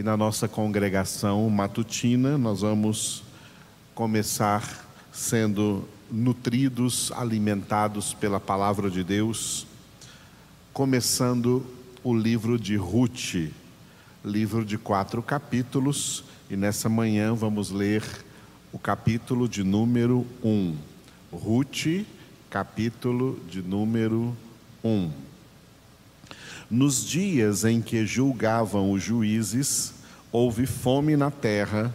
e na nossa congregação matutina nós vamos começar sendo nutridos, alimentados pela palavra de Deus, começando o livro de Ruth, livro de quatro capítulos, e nessa manhã vamos ler o capítulo de número 1. Ruth, capítulo de número 1. Nos dias em que julgavam os juízes, houve fome na terra,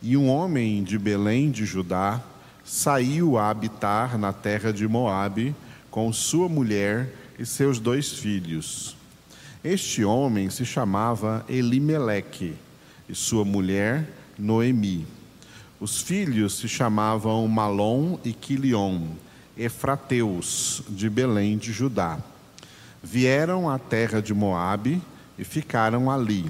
e um homem de Belém de Judá saiu a habitar na terra de Moabe com sua mulher e seus dois filhos. Este homem se chamava Elimeleque e sua mulher Noemi. Os filhos se chamavam Malom e Quilion, efrateus de Belém de Judá. Vieram à terra de Moabe e ficaram ali.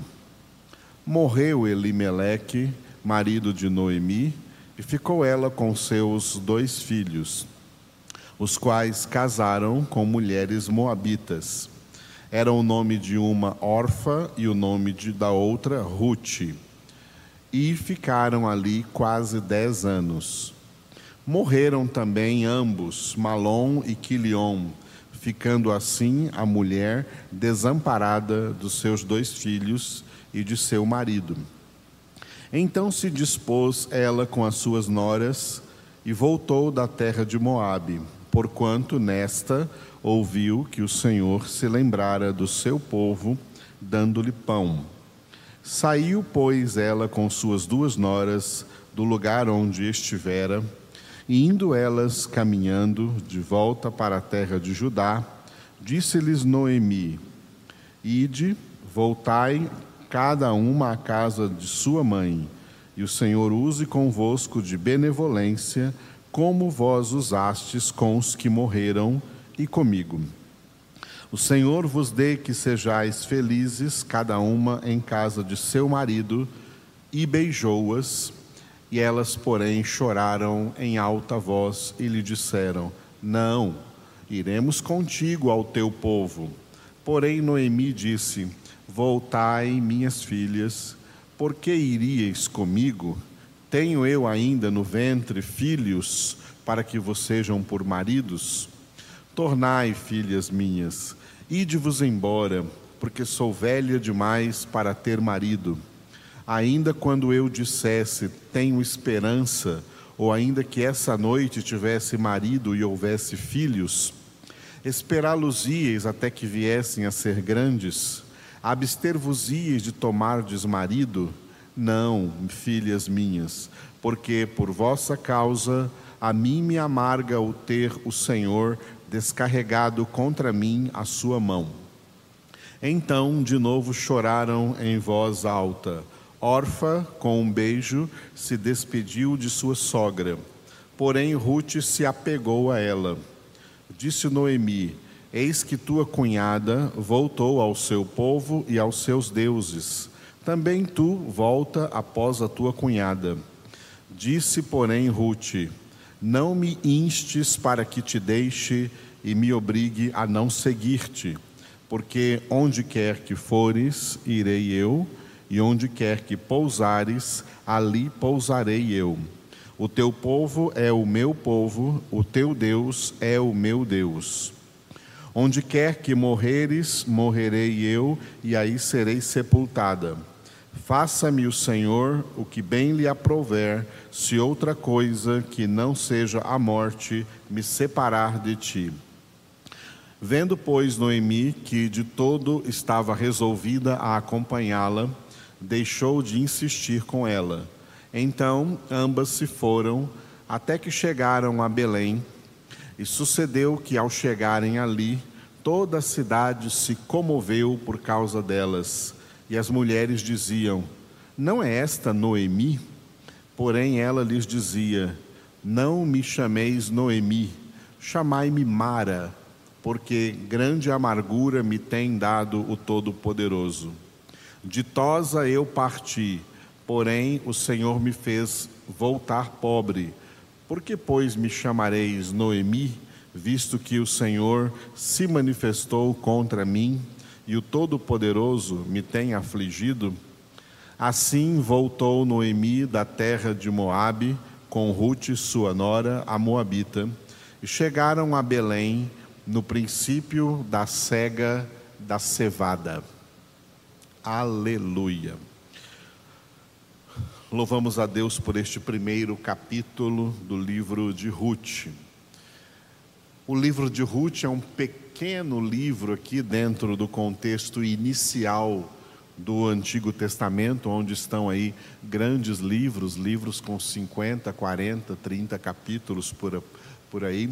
Morreu Elimeleque, marido de Noemi, e ficou ela com seus dois filhos, os quais casaram com mulheres moabitas. Era o nome de uma órfã e o nome de, da outra Ruth. E ficaram ali quase dez anos. Morreram também ambos, Malom e Quilion, ficando assim a mulher desamparada dos seus dois filhos e de seu marido. Então se dispôs ela com as suas noras e voltou da terra de Moabe, porquanto nesta ouviu que o Senhor se lembrara do seu povo, dando-lhe pão. Saiu, pois, ela com suas duas noras do lugar onde estivera, e indo elas caminhando de volta para a terra de Judá, disse-lhes Noemi: Ide, voltai cada uma à casa de sua mãe, e o Senhor use convosco de benevolência, como vós usastes com os que morreram e comigo. O Senhor vos dê que sejais felizes, cada uma em casa de seu marido, e beijou-as, e elas, porém, choraram em alta voz e lhe disseram: Não, iremos contigo ao teu povo. Porém, Noemi disse: Voltai, minhas filhas, por que iríeis comigo? Tenho eu ainda no ventre filhos para que vos sejam por maridos? Tornai, filhas minhas, ide-vos embora, porque sou velha demais para ter marido. Ainda quando eu dissesse, tenho esperança, ou ainda que essa noite tivesse marido e houvesse filhos, esperá-los-ieis até que viessem a ser grandes? Abster-vos-ias de tomardes marido? Não, filhas minhas, porque por vossa causa a mim me amarga o ter o Senhor descarregado contra mim a sua mão. Então de novo choraram em voz alta. Orfa, com um beijo, se despediu de sua sogra. Porém, Ruth se apegou a ela. Disse Noemi: Eis que tua cunhada voltou ao seu povo e aos seus deuses. Também tu volta após a tua cunhada. Disse, porém, Ruth: Não me instes para que te deixe e me obrigue a não seguir-te, porque onde quer que fores, irei eu, e onde quer que pousares, ali pousarei eu. O teu povo é o meu povo, o teu Deus é o meu Deus. Onde quer que morreres, morrerei eu, e aí serei sepultada. Faça-me o Senhor o que bem lhe aprouver, se outra coisa que não seja a morte me separar de ti. Vendo, pois, Noemi que de todo estava resolvida a acompanhá-la, deixou de insistir com ela. Então ambas se foram, até que chegaram a Belém. E sucedeu que, ao chegarem ali, toda a cidade se comoveu por causa delas. E as mulheres diziam: Não é esta Noemi? Porém, ela lhes dizia: Não me chameis Noemi, chamai-me Mara, porque grande amargura me tem dado o Todo-Poderoso. Ditosa eu parti, porém o Senhor me fez voltar pobre por que, pois, me chamareis Noemi, visto que o Senhor se manifestou contra mim e o Todo-Poderoso me tem afligido? Assim voltou Noemi da terra de Moabe com Ruth, sua nora, a moabita, e chegaram a Belém no princípio da cega da cevada. Aleluia. Louvamos a Deus por este primeiro capítulo do livro de Ruth. O livro de Ruth é um pequeno livro aqui dentro do contexto inicial do Antigo Testamento, onde estão aí grandes livros, livros com 50, 40, 30 capítulos por, por aí.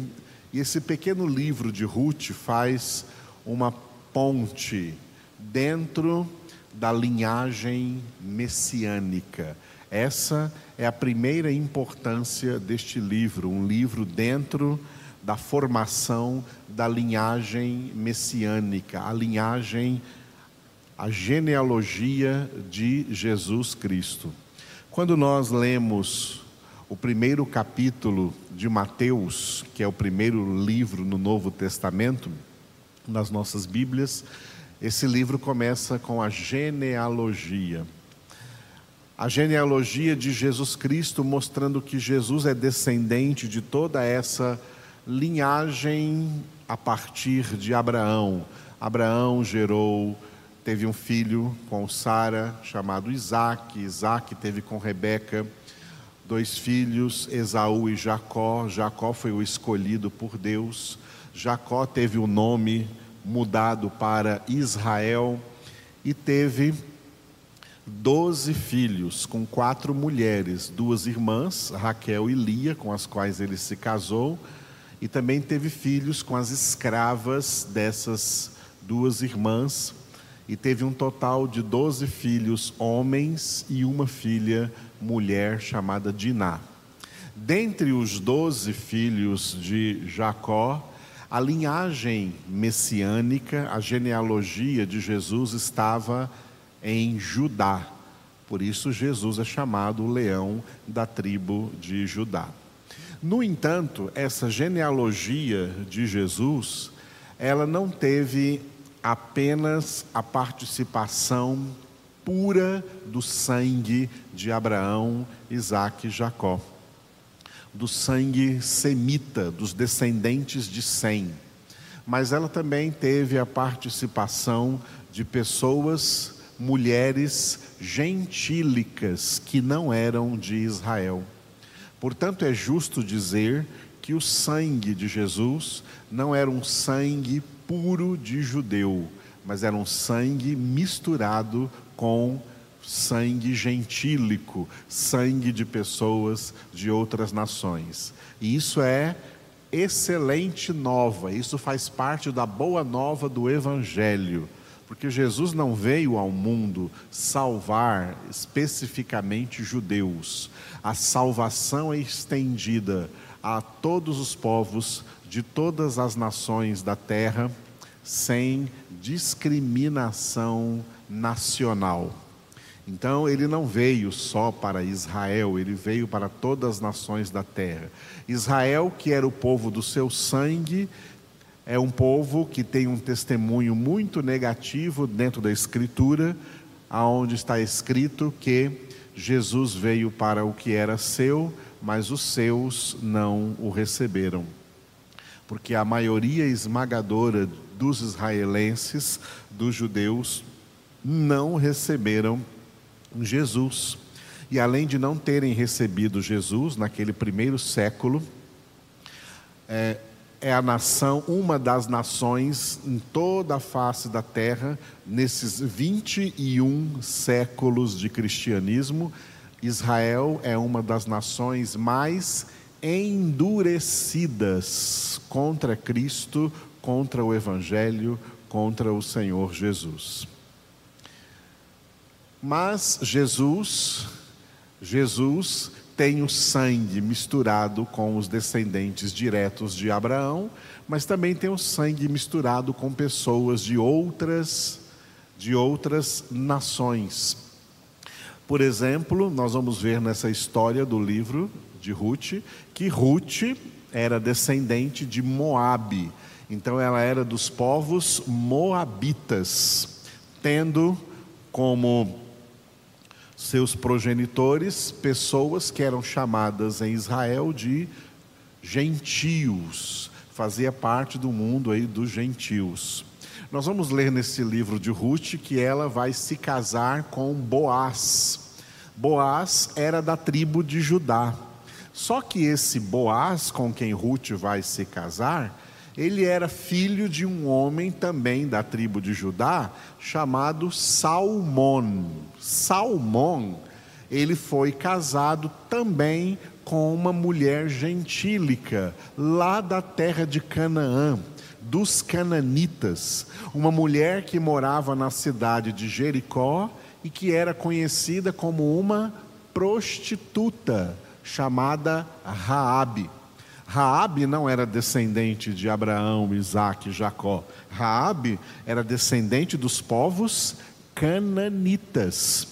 E esse pequeno livro de Ruth faz uma ponte dentro da linhagem messiânica. Essa é a primeira importância deste livro, um livro dentro da formação da linhagem messiânica, a linhagem a genealogia de Jesus Cristo. Quando nós lemos o primeiro capítulo de Mateus, que é o primeiro livro no Novo Testamento, nas nossas Bíblias, esse livro começa com a genealogia. A genealogia de Jesus Cristo, mostrando que Jesus é descendente de toda essa linhagem a partir de Abraão. Abraão gerou teve um filho com Sara chamado Isaac. Isaac teve com Rebeca dois filhos, Esaú e Jacó. Jacó foi o escolhido por Deus. Jacó teve o nome mudado para Israel e teve doze filhos com quatro mulheres, duas irmãs, Raquel e Lia, com as quais ele se casou, e também teve filhos com as escravas dessas duas irmãs, e teve um total de doze filhos homens e uma filha mulher chamada Diná. Dentre os doze filhos de Jacó, a linhagem messiânica, a genealogia de Jesus estava em Judá. Por isso, Jesus é chamado o leão da tribo de Judá. No entanto, essa genealogia de Jesus, ela não teve apenas a participação pura do sangue de Abraão, Isaac e Jacó, do sangue semita, dos descendentes de Sem. Mas ela também teve a participação de pessoas, mulheres gentílicas que não eram de Israel. Portanto, é justo dizer que o sangue de Jesus não era um sangue puro de judeu, mas era um sangue misturado com sangue gentílico, sangue de pessoas de outras nações. E isso é excelente nova, isso faz parte da boa nova do Evangelho, porque Jesus não veio ao mundo salvar especificamente judeus, a salvação é estendida a todos os povos de todas as nações da terra, sem discriminação nacional. Então, ele não veio só para Israel, ele veio para todas as nações da terra. Israel, que era o povo do seu sangue, é um povo que tem um testemunho muito negativo dentro da Escritura, aonde está escrito que Jesus veio para o que era seu, mas os seus não o receberam porque a maioria esmagadora dos israelenses, dos judeus, não receberam Jesus. E além de não terem recebido Jesus naquele primeiro século, é, é, a nação, uma das nações em toda a face da terra, nesses 21 séculos de cristianismo, Israel é uma das nações mais endurecidas contra Cristo, contra o Evangelho, contra o Senhor Jesus. Mas Jesus, Jesus tem o sangue misturado com os descendentes diretos de Abraão, mas também tem o sangue misturado com pessoas de outras de outras nações. Por exemplo, nós vamos ver nessa história do livro de Ruth, que Ruth era descendente de Moabe. Então ela era dos povos moabitas, tendo como seus progenitores, pessoas que eram chamadas em Israel de gentios, fazia parte do mundo aí dos gentios. Nós vamos ler nesse livro de Ruth que ela vai se casar com Boaz. Boaz era da tribo de Judá. Só que esse Boaz com quem Ruth vai se casar, ele era filho de um homem também da tribo de Judá, chamado Salmon. Salmon, ele foi casado também com uma mulher gentílica, lá da terra de Canaã, dos cananitas, uma mulher que morava na cidade de Jericó e que era conhecida como uma prostituta, chamada Raabe. Raabe não era descendente de Abraão, Isaac e Jacó. Raabe era descendente dos povos cananitas,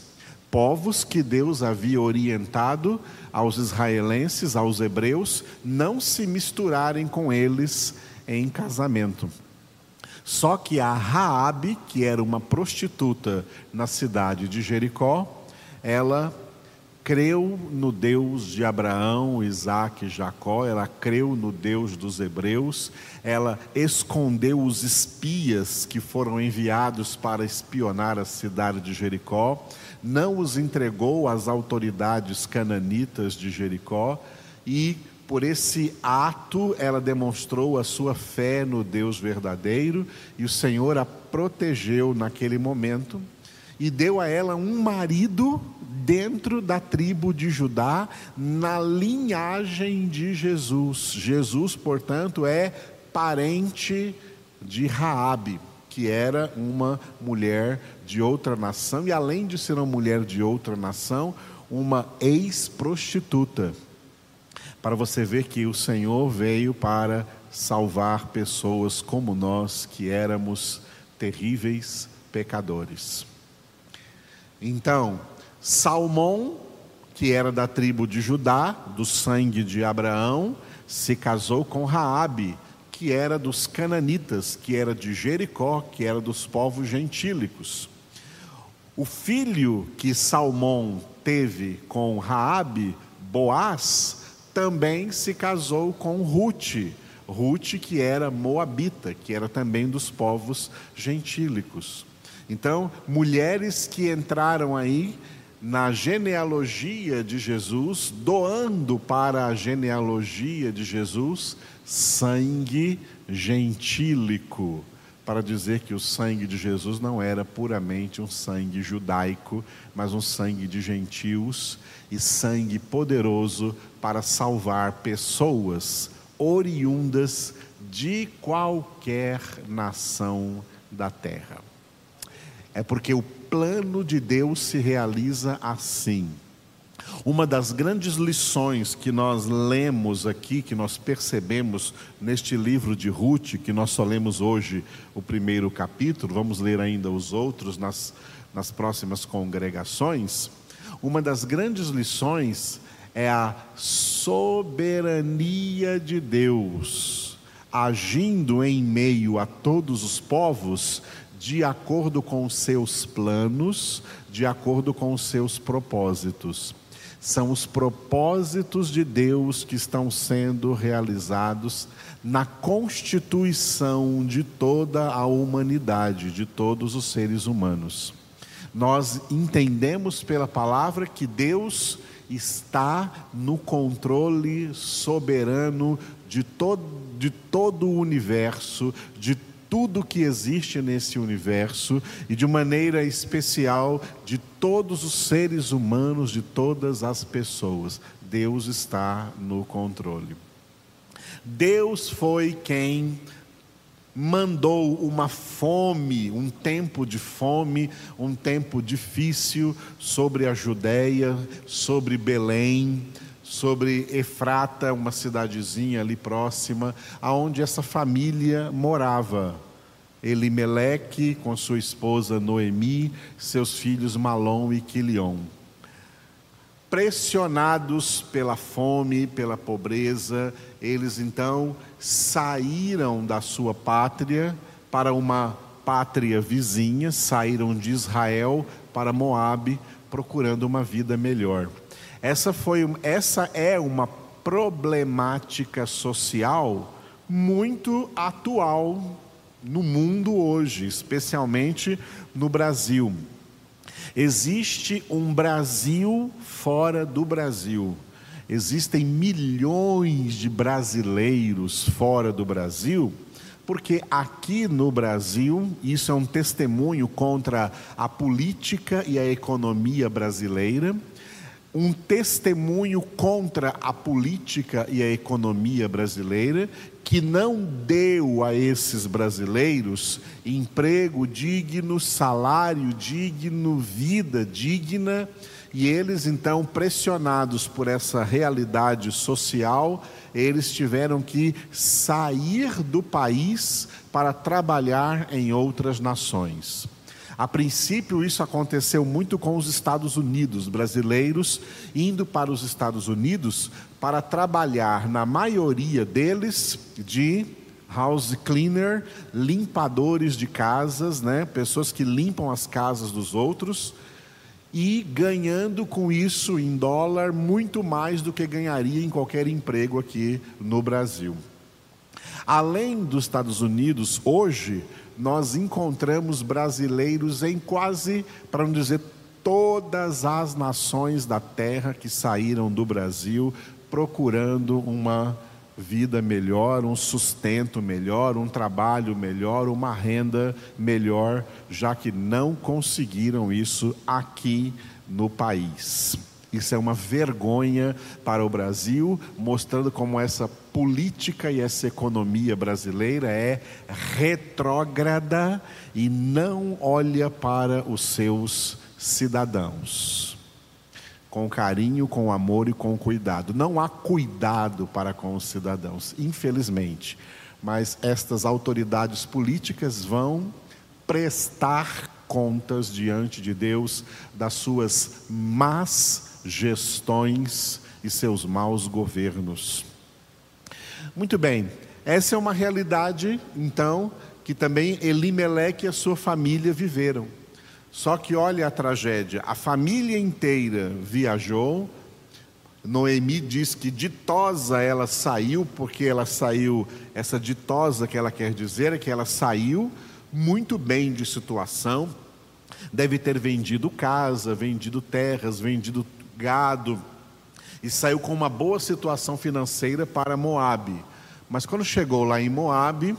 povos que Deus havia orientado aos israelenses, aos hebreus, não se misturarem com eles em casamento. Só que a Raabe, que era uma prostituta na cidade de Jericó, ela creu no Deus de Abraão, Isaac e Jacó, ela creu no Deus dos hebreus, ela escondeu os espias que foram enviados para espionar a cidade de Jericó, não os entregou às autoridades cananitas de Jericó e por esse ato ela demonstrou a sua fé no Deus verdadeiro e o Senhor a protegeu naquele momento e deu a ela um marido dentro da tribo de Judá, na linhagem de Jesus. Jesus, portanto, é parente de Raabe, que era uma mulher de outra nação e além de ser uma mulher de outra nação, uma ex-prostituta. Para você ver que o Senhor veio para salvar pessoas como nós que éramos terríveis pecadores. Então, Salmão, que era da tribo de Judá, do sangue de Abraão, se casou com Raabe, que era dos cananitas, que era de Jericó, que era dos povos gentílicos. O filho que Salmão teve com Raabe, Boaz, também se casou com Ruth, Ruth que era moabita, que era também dos povos gentílicos. Então, mulheres que entraram aí na genealogia de Jesus, doando para a genealogia de Jesus sangue gentílico, para dizer que o sangue de Jesus não era puramente um sangue judaico, mas um sangue de gentios e sangue poderoso para salvar pessoas oriundas de qualquer nação da terra. É porque o plano de Deus se realiza assim. Uma das grandes lições que nós lemos aqui, que nós percebemos neste livro de Ruth, que nós só lemos hoje o primeiro capítulo, vamos ler ainda os outros nas, nas próximas congregações. Uma das grandes lições é a soberania de Deus, agindo em meio a todos os povos de acordo com os seus planos, de acordo com os seus propósitos. São os propósitos de Deus que estão sendo realizados na constituição de toda a humanidade, de todos os seres humanos. Nós entendemos pela palavra que Deus está no controle soberano de todo, de todo o universo, de tudo que existe nesse universo e de maneira especial de todos os seres humanos, de todas as pessoas. Deus está no controle. Deus foi quem mandou uma fome, um tempo de fome, um tempo difícil sobre a Judéia, sobre Belém, sobre Efrata, uma cidadezinha ali próxima, aonde essa família morava. Elimeleque com sua esposa Noemi, seus filhos Malom e Quilion. Pressionados pela fome, pela pobreza, eles então saíram da sua pátria para uma pátria vizinha, saíram de Israel para Moabe, procurando uma vida melhor. Essa, foi, essa é uma problemática social muito atual no mundo hoje, especialmente no Brasil. Existe um Brasil fora do Brasil. Existem milhões de brasileiros fora do Brasil, porque aqui no Brasil, isso é um testemunho contra a política e a economia brasileira um testemunho contra a política e a economia brasileira, que não deu a esses brasileiros emprego digno, salário digno, vida digna, e eles então, pressionados por essa realidade social, eles tiveram que sair do país para trabalhar em outras nações. A princípio, isso aconteceu muito com os Estados Unidos, brasileiros indo para os Estados Unidos para trabalhar, na maioria deles, de house cleaner, limpadores de casas, né? pessoas que limpam as casas dos outros e ganhando com isso em dólar muito mais do que ganharia em qualquer emprego aqui no Brasil. Além dos Estados Unidos, hoje nós encontramos brasileiros em quase, para não dizer todas as nações da terra que saíram do Brasil procurando uma vida melhor, um sustento melhor, um trabalho melhor, uma renda melhor, já que não conseguiram isso aqui no país. Isso é uma vergonha para o Brasil, mostrando como essa política e essa economia brasileira é retrógrada e não olha para os seus cidadãos. Com carinho, com amor e com cuidado. Não há cuidado para com os cidadãos, infelizmente. Mas estas autoridades políticas vão prestar contas diante de Deus das suas más gestões e seus maus governos. Muito bem, essa é uma realidade, então, que também Elimeleque e a sua família viveram. Só que olha a tragédia: a família inteira viajou. Noemi diz que ditosa ela saiu, porque ela saiu, essa ditosa que ela quer dizer é que ela saiu muito bem de situação, deve ter vendido casa, vendido terras, vendido gado e saiu com uma boa situação financeira para Moabe. Mas quando chegou lá em Moabe,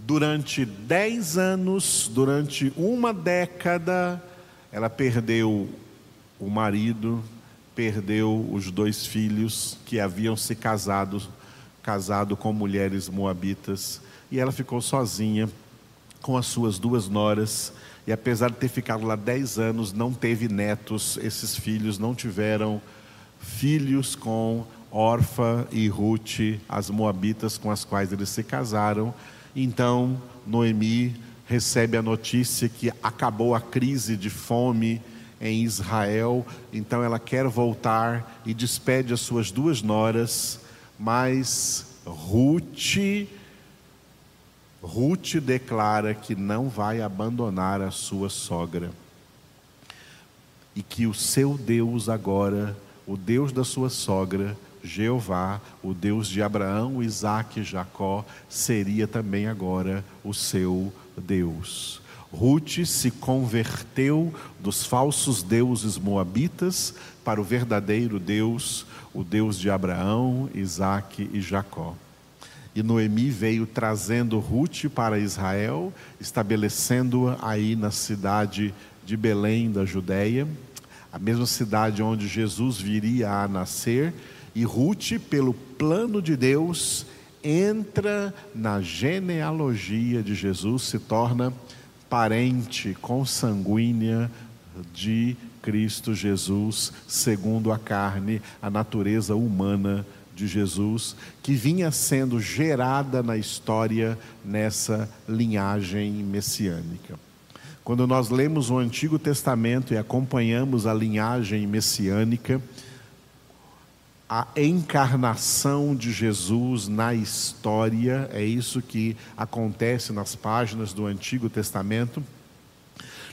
durante dez anos, durante uma década, ela perdeu o marido, perdeu os dois filhos que haviam se casado, casado com mulheres moabitas, e ela ficou sozinha com as suas duas noras e apesar de ter ficado lá dez anos, não teve netos. Esses filhos não tiveram filhos com Orfa e Ruth, as moabitas com as quais eles se casaram. Então, Noemi recebe a notícia que acabou a crise de fome em Israel, então ela quer voltar e despede as suas duas noras, mas Ruth Ruth declara que não vai abandonar a sua sogra e que o seu Deus agora, o Deus da sua sogra, Jeová, o Deus de Abraão, Isaac e Jacó, seria também agora o seu Deus. Ruth se converteu dos falsos deuses moabitas para o verdadeiro Deus, o Deus de Abraão, Isaac e Jacó. E Noemi veio trazendo Ruth para Israel, estabelecendo-a aí na cidade de Belém, da Judéia, a mesma cidade onde Jesus viria a nascer. E Ruth, pelo plano de Deus, entra na genealogia de Jesus, se torna parente consanguínea de Cristo Jesus, segundo a carne, a natureza humana Jesus, que vinha sendo gerada na história nessa linhagem messiânica. Quando nós lemos o Antigo Testamento e acompanhamos a linhagem messiânica, a encarnação de Jesus na história, é isso que acontece nas páginas do Antigo Testamento.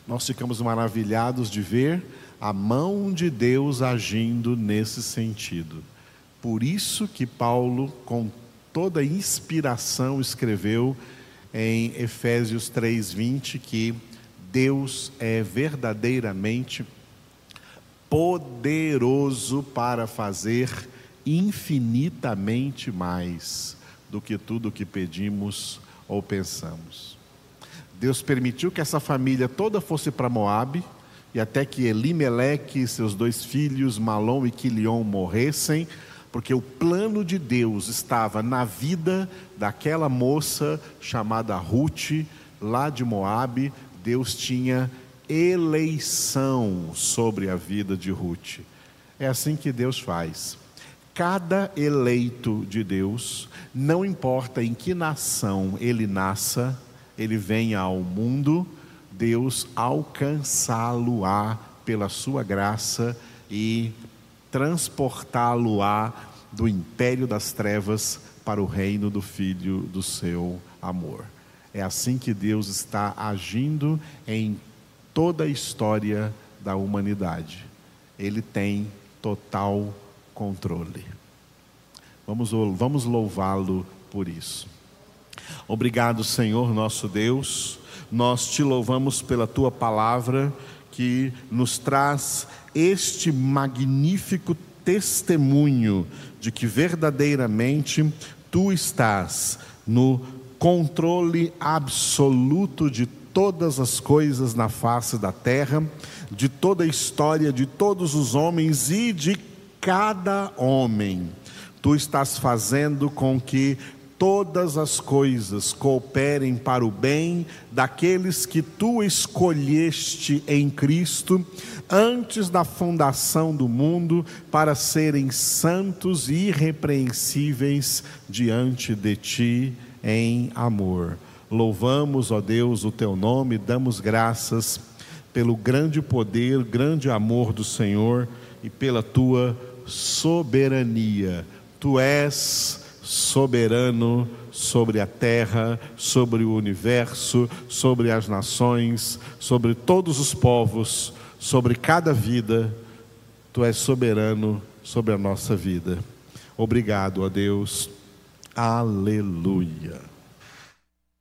Nós ficamos maravilhados de ver a mão de Deus agindo nesse sentido. Por isso que Paulo, com toda inspiração, escreveu em Efésios 3:20 que Deus é verdadeiramente poderoso para fazer infinitamente mais do que tudo o que pedimos ou pensamos. Deus permitiu que essa família toda fosse para Moabe e até que Elimeleque e seus dois filhos, Malom e Quilion, morressem, porque o plano de Deus estava na vida daquela moça chamada Ruth, lá de Moabe. Deus tinha eleição sobre a vida de Ruth. É assim que Deus faz. Cada eleito de Deus, não importa em que nação ele nasça, ele venha ao mundo, Deus alcançá-lo-á pela sua graça e transportá-lo-á do império das trevas para o reino do Filho do seu amor. É assim que Deus está agindo em toda a história da humanidade. Ele tem total controle. Vamos, vamos louvá-lo por isso. Obrigado, Senhor nosso Deus. Nós te louvamos pela tua palavra que nos traz este magnífico testemunho de que verdadeiramente tu estás no controle absoluto de todas as coisas na face da terra, de toda a história de todos os homens e de cada homem. Tu estás fazendo com que todas as coisas cooperem para o bem daqueles que tu escolheste em Cristo antes da fundação do mundo para serem santos e irrepreensíveis diante de ti em amor. Louvamos, ó Deus, o teu nome, damos graças pelo grande poder, grande amor do Senhor e pela tua soberania. Tu és soberano sobre a terra, sobre o universo, sobre as nações, sobre todos os povos, sobre cada vida. Tu és soberano sobre a nossa vida. Obrigado a Deus. Aleluia.